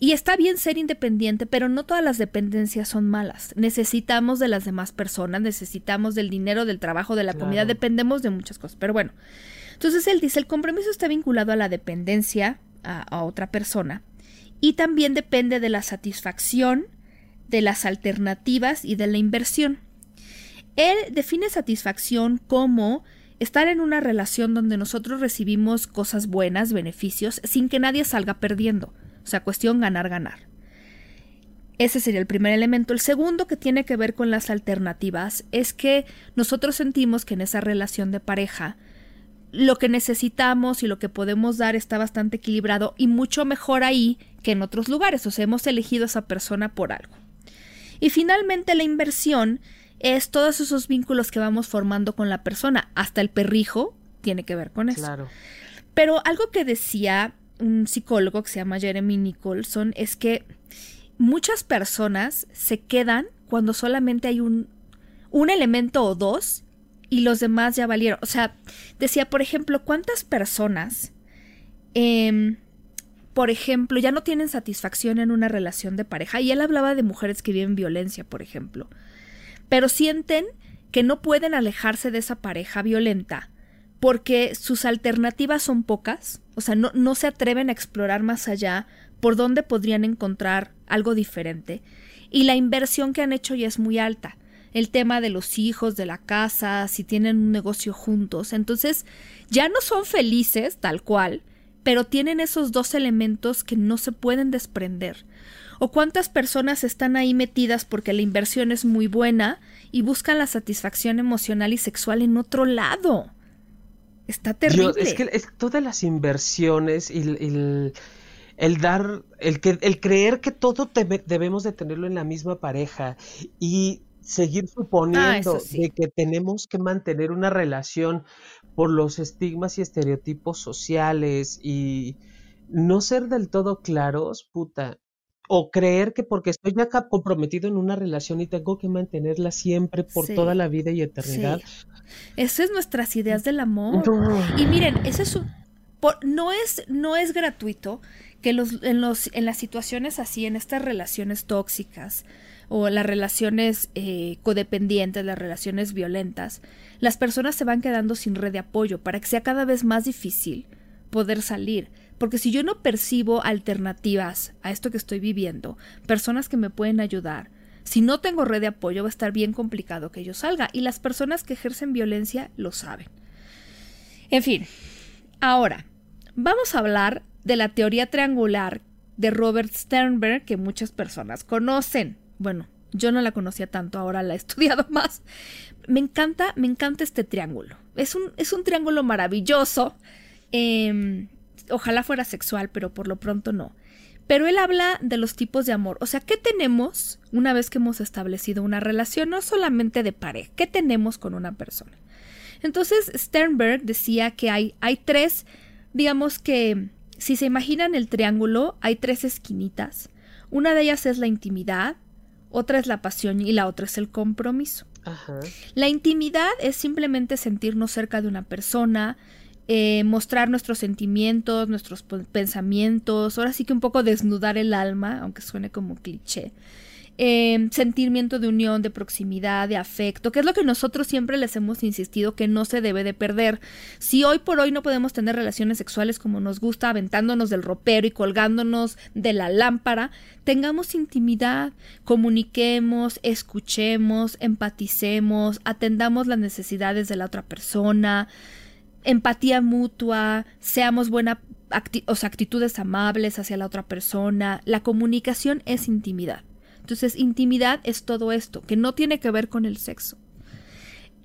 y está bien ser independiente, pero no todas las dependencias son malas. Necesitamos de las demás personas, necesitamos del dinero, del trabajo, de la comida, dependemos de muchas cosas. Pero bueno, entonces él dice, el compromiso está vinculado a la dependencia, a, otra persona. Y también depende de la satisfacción, de las alternativas y de la inversión. Él define satisfacción como estar en una relación donde nosotros recibimos cosas buenas, beneficios, sin que nadie salga perdiendo. O sea, cuestión ganar-ganar. Ese sería el primer elemento. El segundo que tiene que ver con las alternativas es que nosotros sentimos que en esa relación de pareja lo que necesitamos y lo que podemos dar está bastante equilibrado y mucho mejor ahí que en otros lugares. O sea, hemos elegido a esa persona por algo. Y finalmente la inversión es todos esos vínculos que vamos formando con la persona. Hasta el perrijo tiene que ver con eso. Claro. Pero algo que decía un psicólogo que se llama Jeremy Nicholson es que muchas personas se quedan cuando solamente hay un, un elemento o dos y los demás ya valieron. O sea, decía, por ejemplo, ¿cuántas personas, em, por ejemplo, ya no tienen satisfacción en una relación de pareja? Y él hablaba de mujeres que viven violencia, por ejemplo, pero sienten que no pueden alejarse de esa pareja violenta porque sus alternativas son pocas, o sea, no, no se atreven a explorar más allá por dónde podrían encontrar algo diferente, y la inversión que han hecho ya es muy alta el tema de los hijos, de la casa, si tienen un negocio juntos. Entonces, ya no son felices tal cual, pero tienen esos dos elementos que no se pueden desprender. O cuántas personas están ahí metidas porque la inversión es muy buena y buscan la satisfacción emocional y sexual en otro lado. Está terrible.
es que es todas las inversiones y el, dar, el, que, el creer que todo debemos de tenerlo en la misma pareja y seguir ah, suponiendo de que tenemos que mantener una relación por los estigmas y estereotipos sociales y no ser del todo claros, puta, o creer que porque estoy acá comprometido en una relación y tengo que mantenerla siempre por toda la vida y eternidad.
Esas es nuestras ideas del amor. Y miren, ese es no es no es gratuito que los en los en las situaciones así, en estas relaciones tóxicas, o las relaciones eh, codependientes, las relaciones violentas, las personas se van quedando sin red de apoyo para que sea cada vez más difícil poder salir. porque si yo no percibo alternativas a esto que estoy viviendo, personas que me pueden ayudar, si no tengo red de apoyo va a estar bien complicado que yo salga y las personas que ejercen violencia lo saben. En fin, ahora vamos a hablar de la teoría triangular de Robert Sternberg que muchas personas conocen. Bueno, yo no la conocía tanto, ahora la he estudiado más. Me encanta, me encanta este triángulo. Es un, es un triángulo maravilloso. Em, ojalá fuera sexual, pero por lo pronto no. Pero él habla de los tipos de amor. O sea, ¿qué tenemos una vez que hemos establecido una relación? No solamente de pareja, ¿qué tenemos con una persona? Entonces, Sternberg decía que hay, hay tres, digamos que, si se imaginan el triángulo, hay tres esquinitas. Una de ellas es la intimidad, otra es la pasión y la otra es el compromiso. La intimidad es simplemente sentirnos cerca de una persona, eh, mostrar nuestros sentimientos, nuestros pensamientos, ahora sí que un poco desnudar el alma, aunque suene como cliché. Eh, sentimiento de unión, de proximidad, de afecto, que es lo que nosotros siempre les hemos insistido que no se debe de perder. Si hoy por hoy no podemos tener relaciones sexuales como nos gusta, aventándonos del ropero y colgándonos de la lámpara, tengamos intimidad, comuniquemos, escuchemos, empaticemos, atendamos las necesidades de la otra persona, empatía mutua, seamos buenas actitudes amables hacia la otra persona. La comunicación es intimidad. Entonces, intimidad es todo esto, que no tiene que ver con el sexo.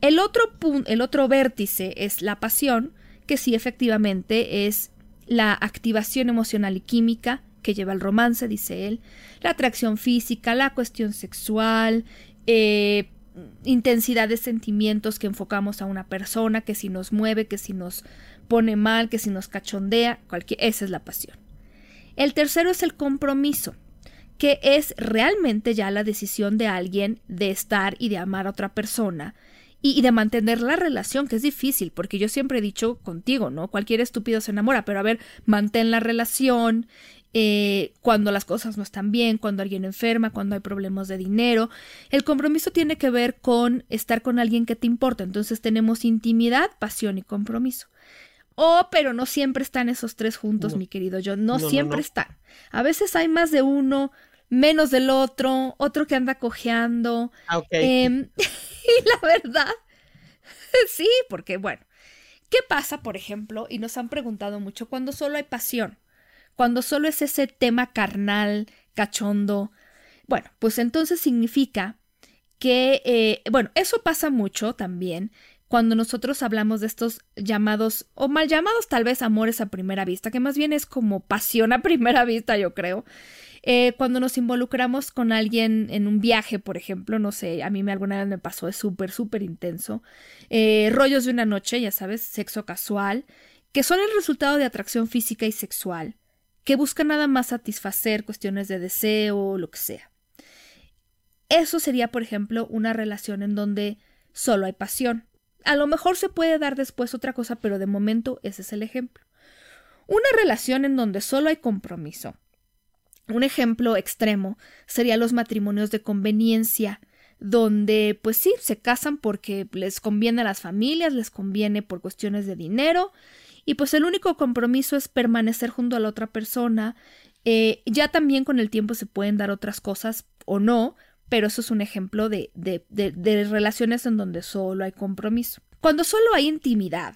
El otro, el otro vértice es la pasión, que sí efectivamente es la activación emocional y química que lleva al romance, dice él, la atracción física, la cuestión sexual, eh, intensidad de sentimientos que enfocamos a una persona, que si nos mueve, que si nos pone mal, que si nos cachondea, cualquier, esa es la pasión. El tercero es el compromiso, que es realmente ya la decisión de alguien de estar y de amar a otra persona y, y de mantener la relación, que es difícil, porque yo siempre he dicho contigo, ¿no? Cualquier estúpido se enamora, pero a ver, mantén la relación, eh, cuando las cosas no están bien, cuando alguien enferma, cuando hay problemas de dinero. El compromiso tiene que ver con estar con alguien que te importa. Entonces tenemos intimidad, pasión y compromiso. Oh, pero no siempre están esos tres juntos, mi querido John. No, siempre están. A veces hay más de uno, menos del otro, otro que anda cojeando.
Ah,
em, y la verdad, sí, porque bueno, ¿qué pasa, por ejemplo? Y nos han preguntado mucho cuando solo hay pasión cuando solo es ese tema carnal, cachondo. Bueno, pues entonces significa que, eh, bueno, eso pasa mucho también cuando nosotros hablamos de estos llamados, o mal llamados tal vez amores a primera vista, que más bien es como pasión a primera vista, yo creo. Eh, cuando nos involucramos con alguien en un viaje, por ejemplo, no sé, a mí alguna vez me pasó, es súper, súper intenso. Eh, rollos de una noche, ya sabes, sexo casual, que son el resultado de atracción física y sexual que busca nada más satisfacer cuestiones de deseo lo que sea. Eso sería, por ejemplo, una relación en donde solo hay pasión. A lo mejor se puede dar después otra cosa, pero de momento ese es el ejemplo. Una relación en donde solo hay compromiso. Un ejemplo extremo sería los matrimonios de conveniencia, donde pues sí, se casan porque les conviene a las familias, les conviene por cuestiones de dinero y pues el único compromiso es permanecer junto a la otra persona. Eh, ya también con el tiempo se pueden dar otras cosas o no, pero eso es un ejemplo de, de, de, relaciones en donde solo hay compromiso. Cuando solo hay intimidad,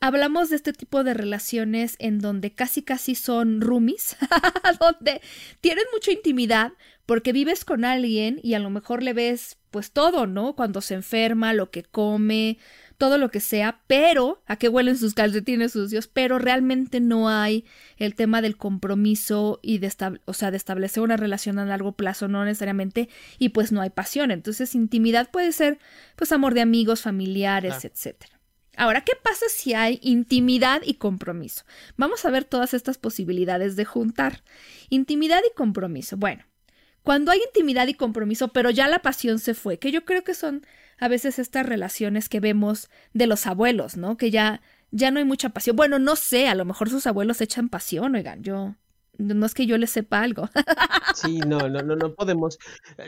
hablamos de este tipo de relaciones en donde casi casi son roomies, donde tienes mucha intimidad porque vives con alguien y a lo mejor le ves pues todo, ¿no? Cuando se enferma, lo que come, todo lo que sea, pero a qué huelen sus calcetines sucios, pero realmente no hay el tema del compromiso y de, o sea, de establecer una relación a largo plazo, no necesariamente, y pues no hay pasión. Entonces, intimidad puede ser pues amor de amigos, familiares, etcétera. Ahora, ¿qué pasa si hay intimidad y compromiso? Vamos a ver todas estas posibilidades de juntar. Intimidad y compromiso. Bueno, cuando hay intimidad y compromiso, pero ya la pasión se fue, que yo creo que son a veces estas relaciones que vemos de los abuelos, ¿no? Que ya, ya no hay mucha pasión. Bueno, no sé, a lo mejor sus abuelos echan pasión, oigan, yo, no es que yo les sepa algo.
Sí, no, no, no, no podemos.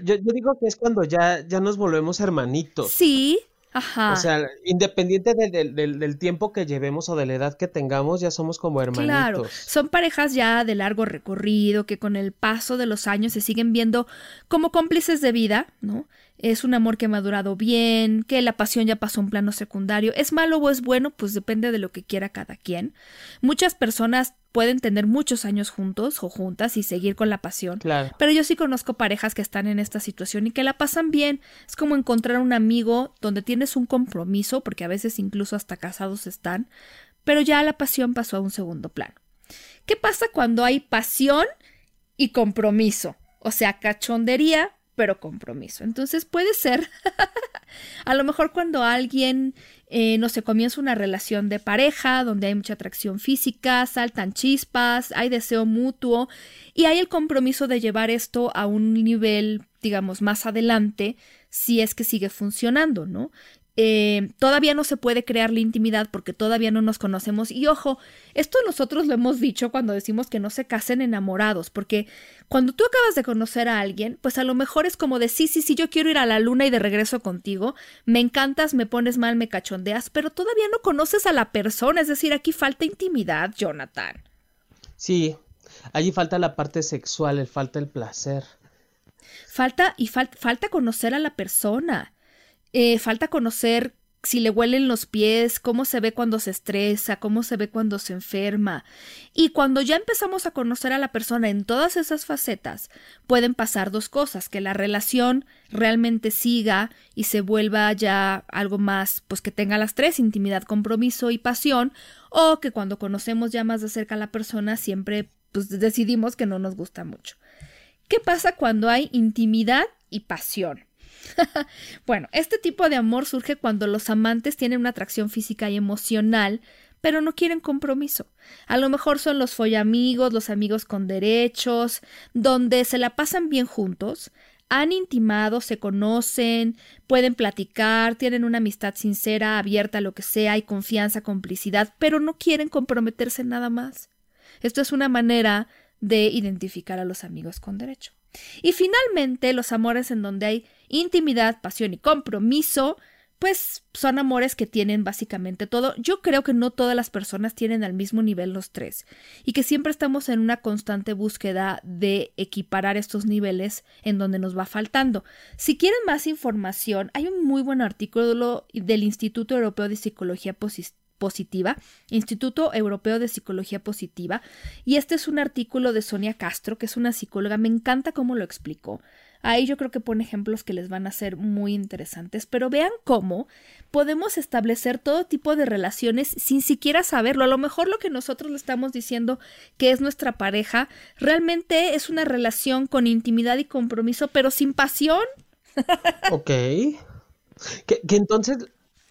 Yo, yo, digo que es cuando ya, ya nos volvemos hermanitos.
Sí, Ajá.
O sea, independiente del, del, del, tiempo que llevemos o de la edad que tengamos, ya somos como hermanitos. Claro,
son parejas ya de largo recorrido que con el paso de los años se siguen viendo como cómplices de vida, ¿no? Es un amor que ha madurado bien, que la pasión ya pasó a un plano secundario. ¿Es malo o es bueno? Pues depende de lo que quiera cada quien. Muchas personas pueden tener muchos años juntos o juntas y seguir con la pasión.
Claro.
Pero yo sí conozco parejas que están en esta situación y que la pasan bien. Es como encontrar un amigo donde tienes un compromiso, porque a veces incluso hasta casados están, pero ya la pasión pasó a un segundo plano. ¿Qué pasa cuando hay pasión y compromiso? O sea, cachondería, pero compromiso. Entonces puede ser, a lo mejor cuando alguien eh, no sé, comienza una relación de pareja donde hay mucha atracción física, saltan chispas, hay deseo mutuo y hay el compromiso de llevar esto a un nivel, digamos, más adelante si es que sigue funcionando, ¿no? Eh, todavía no se puede crear la intimidad porque todavía no nos conocemos. Y ojo, esto nosotros lo hemos dicho cuando decimos que no se casen enamorados, porque cuando tú acabas de conocer a alguien, pues a lo mejor es como de sí, sí, sí, yo quiero ir a la luna y de regreso contigo, me encantas, me pones mal, me cachondeas, pero todavía no conoces a la persona, es decir, aquí falta intimidad, Jonathan.
Sí, allí falta la parte sexual, falta el placer.
Falta y falta conocer a la persona. Eh, falta conocer si le huelen los pies, cómo se ve cuando se estresa, cómo se ve cuando se enferma. Y cuando ya empezamos a conocer a la persona en todas esas facetas, pueden pasar dos cosas, que la relación realmente siga y se vuelva ya algo más, pues que tenga las tres, intimidad, compromiso y pasión, o que cuando conocemos ya más de cerca a la persona siempre pues decidimos que no nos gusta mucho. ¿Qué pasa cuando hay intimidad y pasión? bueno, este tipo de amor surge cuando los amantes tienen una atracción física y emocional, pero no quieren compromiso. A lo mejor son los follamigos, los amigos con derechos, donde se la pasan bien juntos, han intimado, se conocen, pueden platicar, tienen una amistad sincera, abierta lo que sea, hay confianza, complicidad, pero no quieren comprometerse nada más. Esto es una manera de identificar a los amigos con derecho. Y finalmente, los amores en donde hay intimidad, pasión y compromiso, pues son amores que tienen básicamente todo. Yo creo que no todas las personas tienen al mismo nivel los tres y que siempre estamos en una constante búsqueda de equiparar estos niveles en donde nos va faltando. Si quieren más información, hay un muy buen artículo del Instituto Europeo de Psicología Positiva, Instituto Europeo de Psicología Positiva, y este es un artículo de Sonia Castro, que es una psicóloga, me encanta cómo lo explicó. Ahí yo creo que pone ejemplos que les van a ser muy interesantes, pero vean cómo podemos establecer todo tipo de relaciones sin siquiera saberlo. A lo mejor lo que nosotros le estamos diciendo que es nuestra pareja realmente es una relación con intimidad y compromiso, pero sin pasión.
Ok. Que, entonces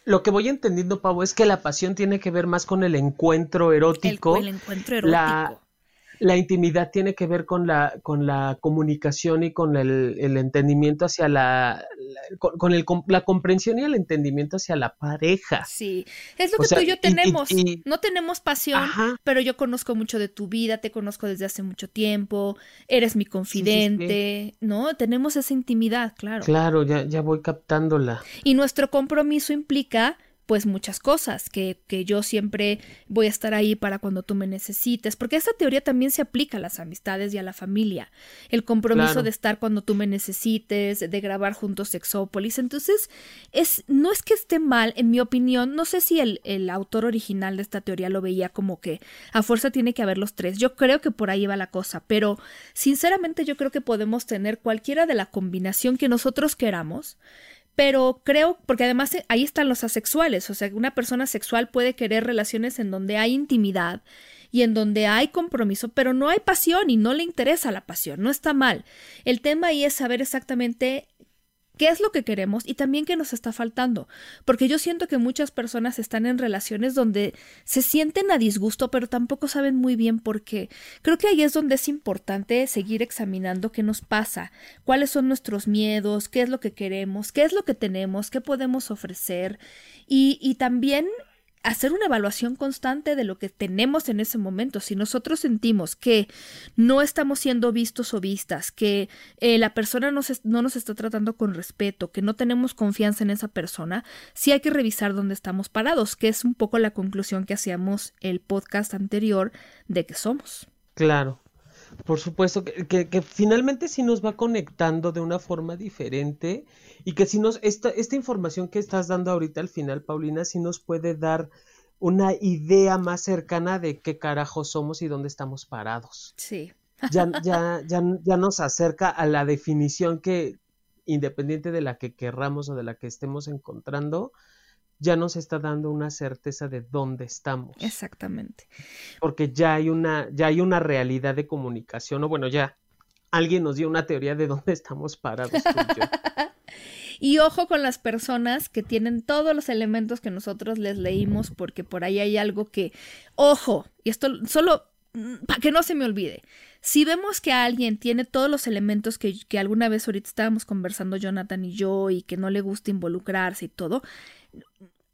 lo que voy entendiendo, Pau, es que la pasión tiene que ver más con el encuentro erótico.
El, encuentro erótico
la intimidad tiene que ver con la, con la comunicación y con el, el entendimiento hacia la, con, el, la comprensión y el entendimiento hacia la pareja.
Sí, es lo que tú y yo tenemos. no tenemos pasión, pero yo conozco mucho de tu vida, te conozco desde hace mucho tiempo, eres mi confidente, ¿no? Tenemos esa intimidad, claro.
Claro, ya, ya voy captándola.
Y nuestro compromiso implica pues muchas cosas, que, que, yo siempre voy a estar ahí para cuando tú me necesites, porque esa teoría también se aplica a las amistades y a la familia, el compromiso de estar cuando tú me necesites, de grabar juntos Sexópolis, entonces es, no es que esté mal, en mi opinión, no sé si el, el autor original de esta teoría lo veía como que a fuerza tiene que haber los tres, yo creo que por ahí va la cosa, pero sinceramente yo creo que podemos tener cualquiera de la combinación que nosotros queramos, pero creo, porque además eh, ahí están los asexuales, o sea, una persona sexual puede querer relaciones en donde hay intimidad y en donde hay compromiso, pero no hay pasión y no le interesa la pasión, no está mal. El tema ahí es saber exactamente qué es lo que queremos y también qué nos está faltando. Porque yo siento que muchas personas están en relaciones donde se sienten a disgusto, pero tampoco saben muy bien por qué. Creo que ahí es donde es importante seguir examinando qué nos pasa, cuáles son nuestros miedos, qué es lo que queremos, qué es lo que tenemos, qué podemos ofrecer y, y también hacer una evaluación constante de lo que tenemos en ese momento. Si nosotros sentimos que no estamos siendo vistos o vistas, que eh, la persona no nos está tratando con respeto, que no tenemos confianza en esa persona, sí hay que revisar dónde estamos parados, que es un poco la conclusión que hacíamos el podcast anterior de que somos.
Claro. Por supuesto que, que, finalmente sí nos va conectando de una forma diferente y que si nos, esta, esta información que estás dando ahorita al final, Paulina, sí nos puede dar una idea más cercana de qué carajo somos y dónde estamos parados.
Sí.
Ya, ya, ya, ya nos acerca a la definición que, independiente de la que querramos o de la que estemos encontrando, ya nos está dando una certeza de dónde estamos.
Exactamente.
Porque ya hay una, ya hay una realidad de comunicación, o bueno, ya alguien nos dio una teoría de dónde estamos parados.
y ojo con las personas que tienen todos los elementos que nosotros les leímos, porque por ahí hay algo que, ojo, y esto solo mm, para que no se me olvide. Si vemos que alguien tiene todos los elementos que, que alguna vez ahorita estábamos conversando Jonathan y yo y que no le gusta involucrarse y todo,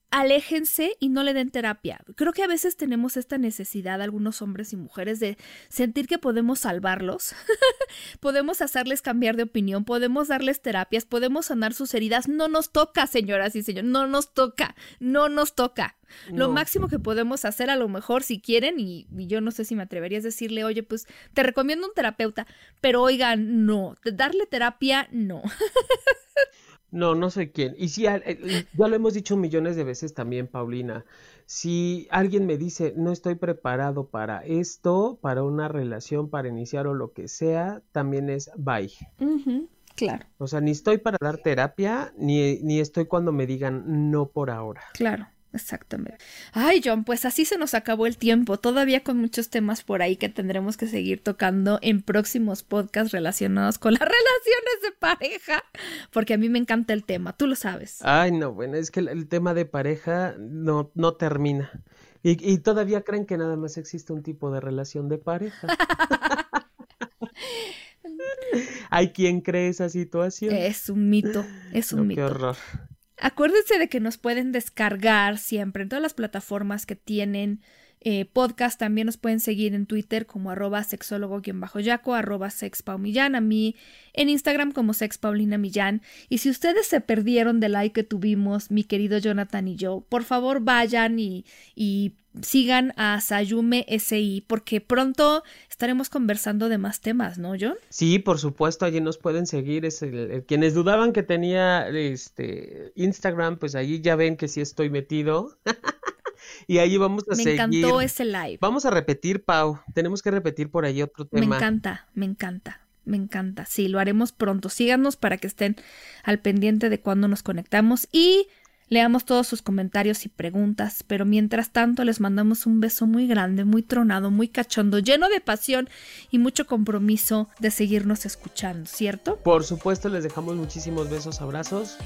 aléjense y no le den terapia. Creo que a veces tenemos esta necesidad, algunos hombres y mujeres, de sentir que podemos salvarlos, podemos hacerles cambiar de opinión, podemos darles terapias, podemos sanar sus heridas. No nos toca, señoras y señores, no nos toca, no nos toca. Lo máximo que podemos hacer, a lo mejor, si quieren, y, y, yo no sé si me atrevería a decirle, oye, pues te recomiendo un terapeuta, pero oigan, no, darle terapia, no.
No, no sé quién. Y si ya lo hemos dicho millones de veces también, Paulina. Si alguien me dice no estoy preparado para esto, para una relación, para iniciar o lo que sea, también es bye.
Claro.
O sea, ni estoy para dar terapia, ni, ni estoy cuando me digan no por ahora.
Claro. Exactamente. Ay, John, pues así se nos acabó el tiempo, todavía con muchos temas por ahí que tendremos que seguir tocando en próximos podcasts relacionados con las relaciones de pareja, porque a mí me encanta el tema, tú lo sabes.
Ay, no, bueno, es que el, tema de pareja no, no termina. Y, y todavía creen que nada más existe un tipo de relación de pareja. Hay quien cree esa situación.
Es un mito, es un mito.
Qué horror.
Acuérdense de que nos pueden descargar siempre en todas las plataformas que tienen eh, podcast. También nos pueden seguir en Twitter como arroba sexólogo-yaco, arroba sexpaumillán, a mí en Instagram como sexpaulinamillán. Y si ustedes se perdieron del like que tuvimos, mi querido Jonathan y yo, por favor vayan y, y sigan a Sayume SI porque pronto estaremos conversando de más temas, ¿no, John?
Sí, por supuesto, allí nos pueden seguir. Es quienes dudaban que tenía este Instagram, pues allí ya ven que sí estoy metido. y ahí vamos a seguir.
Me encantó ese live.
Vamos a repetir, Pau. Tenemos que repetir por ahí otro tema.
Me encanta, me encanta. Me encanta. Sí, lo haremos pronto. Síganos para que estén al pendiente de cuando nos conectamos y Leamos todos sus comentarios y preguntas, pero mientras tanto les mandamos un beso muy grande, muy tronado, muy cachondo, lleno de pasión y mucho compromiso de seguirnos escuchando, ¿cierto?
Por supuesto, les dejamos muchísimos besos, abrazos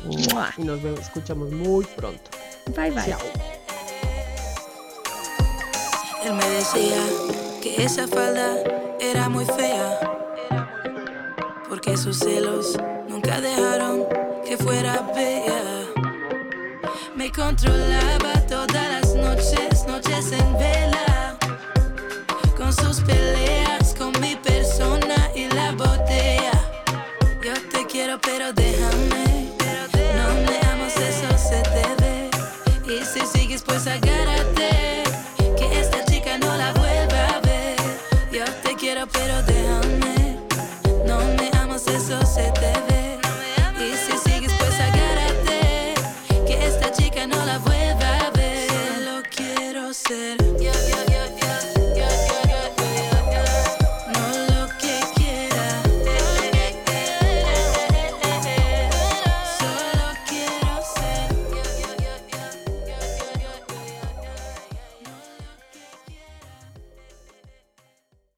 y nos escuchamos muy pronto.
Bye bye.
Él me decía que esa falda era muy fea, porque sus celos nunca dejaron que fuera bella. Me controlaba todas las noches, noches en vela. Con sus peleas, con mi persona y la botella. Yo te quiero, pero déjame. No me amas, eso se te ve. Y si sigues, pues agárrate.